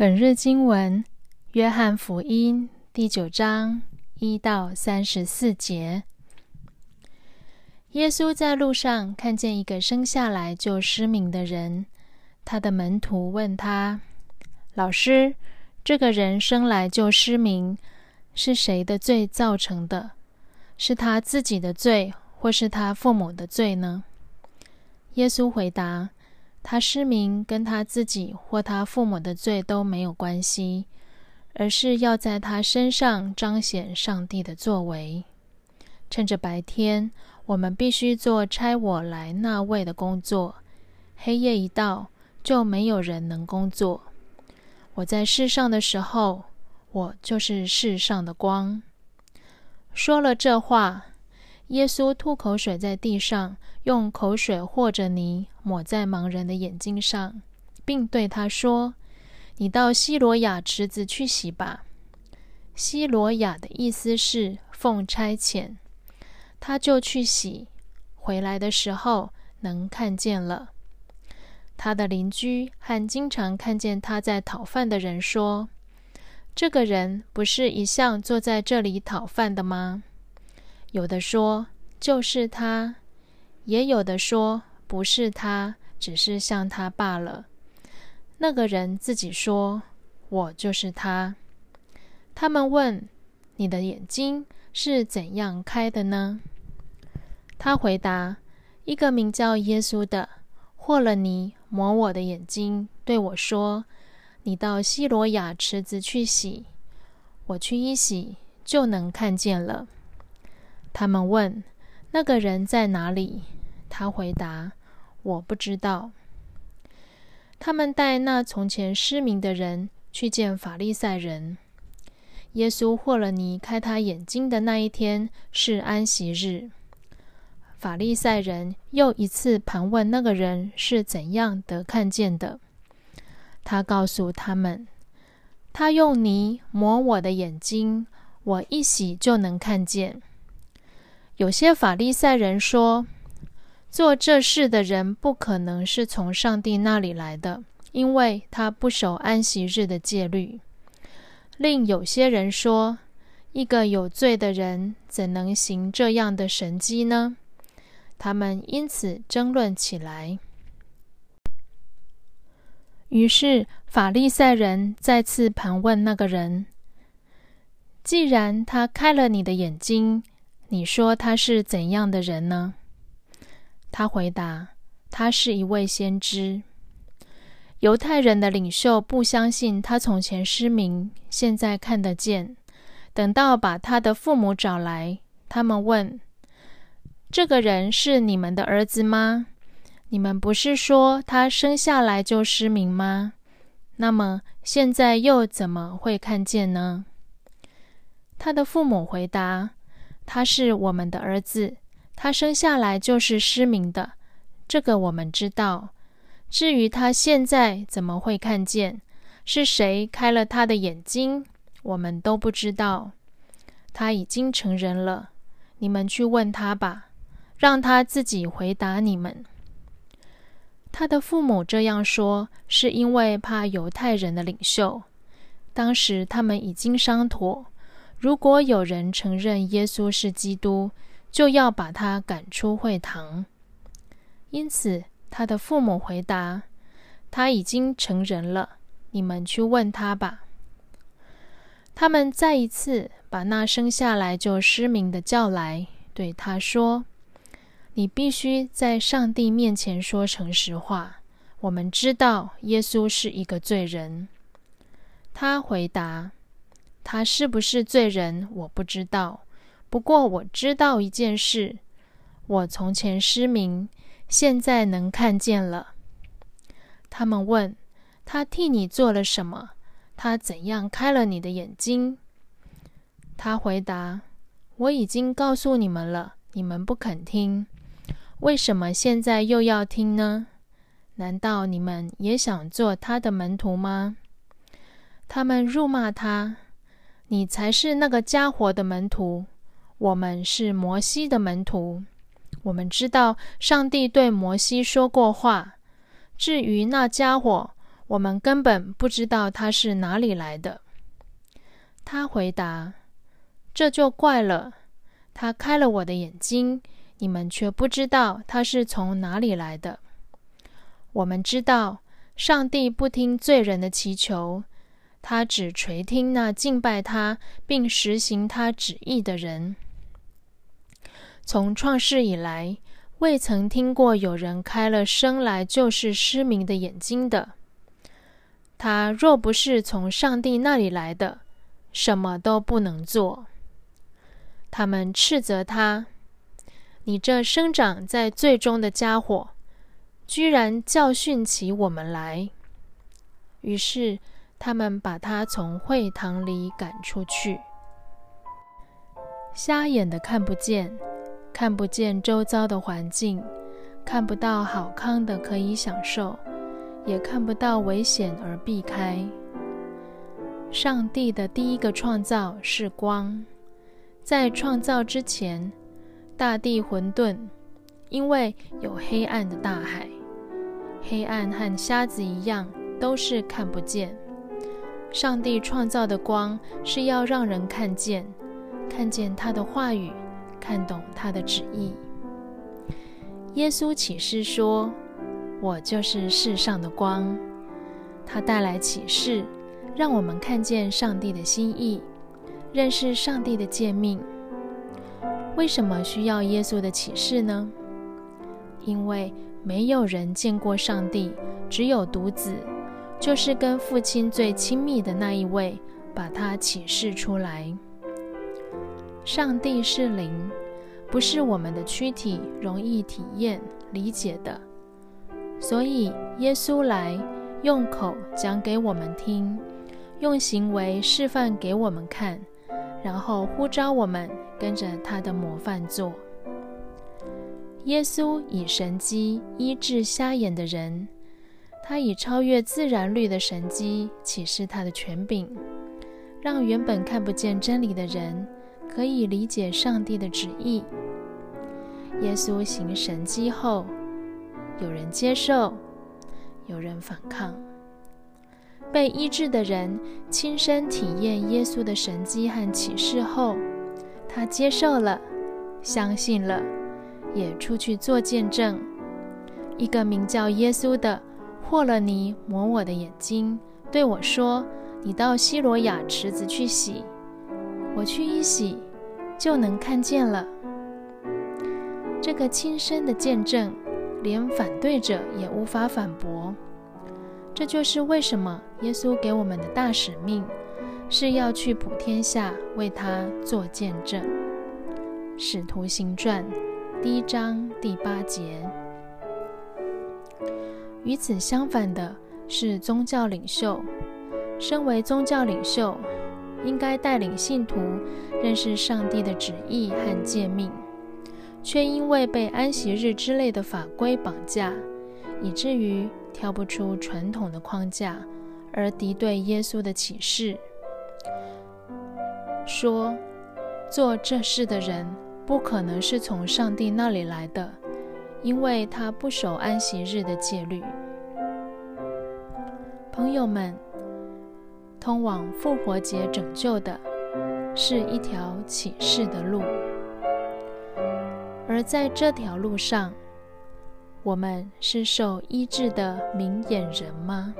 本日经文：约翰福音第九章一到三十四节。耶稣在路上看见一个生下来就失明的人，他的门徒问他：“老师，这个人生来就失明，是谁的罪造成的？是他自己的罪，或是他父母的罪呢？”耶稣回答。他失明跟他自己或他父母的罪都没有关系，而是要在他身上彰显上帝的作为。趁着白天，我们必须做差我来那位的工作；黑夜一到，就没有人能工作。我在世上的时候，我就是世上的光。说了这话。耶稣吐口水在地上，用口水或者泥抹在盲人的眼睛上，并对他说：“你到西罗亚池子去洗吧。”西罗亚的意思是奉差遣，他就去洗，回来的时候能看见了。他的邻居和经常看见他在讨饭的人说：“这个人不是一向坐在这里讨饭的吗？”有的说就是他，也有的说不是他，只是像他罢了。那个人自己说：“我就是他。”他们问：“你的眼睛是怎样开的呢？”他回答：“一个名叫耶稣的和了泥抹我的眼睛，对我说：‘你到西罗亚池子去洗。’我去一洗，就能看见了。”他们问：“那个人在哪里？”他回答：“我不知道。”他们带那从前失明的人去见法利赛人。耶稣霍了尼开他眼睛的那一天是安息日。法利赛人又一次盘问那个人是怎样得看见的。他告诉他们：“他用泥抹我的眼睛，我一洗就能看见。”有些法利赛人说，做这事的人不可能是从上帝那里来的，因为他不守安息日的戒律。另有些人说，一个有罪的人怎能行这样的神迹呢？他们因此争论起来。于是法利赛人再次盘问那个人：“既然他开了你的眼睛，”你说他是怎样的人呢？他回答：“他是一位先知。犹太人的领袖不相信他从前失明，现在看得见。等到把他的父母找来，他们问：‘这个人是你们的儿子吗？你们不是说他生下来就失明吗？那么现在又怎么会看见呢？’他的父母回答。”他是我们的儿子，他生下来就是失明的，这个我们知道。至于他现在怎么会看见，是谁开了他的眼睛，我们都不知道。他已经成人了，你们去问他吧，让他自己回答你们。他的父母这样说，是因为怕犹太人的领袖。当时他们已经商妥。如果有人承认耶稣是基督，就要把他赶出会堂。因此，他的父母回答：“他已经成人了，你们去问他吧。”他们再一次把那生下来就失明的叫来，对他说：“你必须在上帝面前说诚实话。我们知道耶稣是一个罪人。”他回答。他是不是罪人，我不知道。不过我知道一件事：我从前失明，现在能看见了。他们问他替你做了什么？他怎样开了你的眼睛？他回答：“我已经告诉你们了，你们不肯听。为什么现在又要听呢？难道你们也想做他的门徒吗？”他们辱骂他。你才是那个家伙的门徒，我们是摩西的门徒。我们知道上帝对摩西说过话。至于那家伙，我们根本不知道他是哪里来的。”他回答：“这就怪了。他开了我的眼睛，你们却不知道他是从哪里来的。我们知道，上帝不听罪人的祈求，他只垂听那敬拜他并实行他旨意的人。从创世以来，未曾听过有人开了生来就是失明的眼睛的。他若不是从上帝那里来的，什么都不能做。他们斥责他：“你这生长在最终的家伙，居然教训起我们来！”于是他们把他从会堂里赶出去。瞎眼的看不见，看不见周遭的环境，看不到好康的可以享受，也看不到危险而避开。上帝的第一个创造是光，在创造之前，大地混沌，因为有黑暗的大海。黑暗和瞎子一样，都是看不见。上帝创造的光是要让人看见，看见他的话语，看懂他的旨意。耶稣启示说：“我就是世上的光。”他带来启示。让我们看见上帝的心意，认识上帝的诫命。为什么需要耶稣的启示呢？因为没有人见过上帝，只有独子，就是跟父亲最亲密的那一位，把他启示出来。上帝是灵，不是我们的躯体容易体验理解的，所以耶稣来用口讲给我们听。用行为示范给我们看，然后呼召我们跟着他的模范做。耶稣以神机医治瞎眼的人，他以超越自然律的神机启示他的权柄，让原本看不见真理的人可以理解上帝的旨意。耶稣行神机后，有人接受，有人反抗。被医治的人亲身体验耶稣的神迹和启示后，他接受了，相信了，也出去做见证。一个名叫耶稣的破了泥抹我的眼睛，对我说：“你到希罗亚池子去洗。”我去一洗，就能看见了。这个亲身的见证，连反对者也无法反驳。这就是为什么耶稣给我们的大使命，是要去普天下为他做见证。使徒行传第一章第八节。与此相反的是，宗教领袖，身为宗教领袖，应该带领信徒认识上帝的旨意和诫命，却因为被安息日之类的法规绑架，以至于。跳不出传统的框架，而敌对耶稣的启示，说做这事的人不可能是从上帝那里来的，因为他不守安息日的戒律。朋友们，通往复活节拯救的是一条启示的路，而在这条路上。我们是受医治的明眼人吗？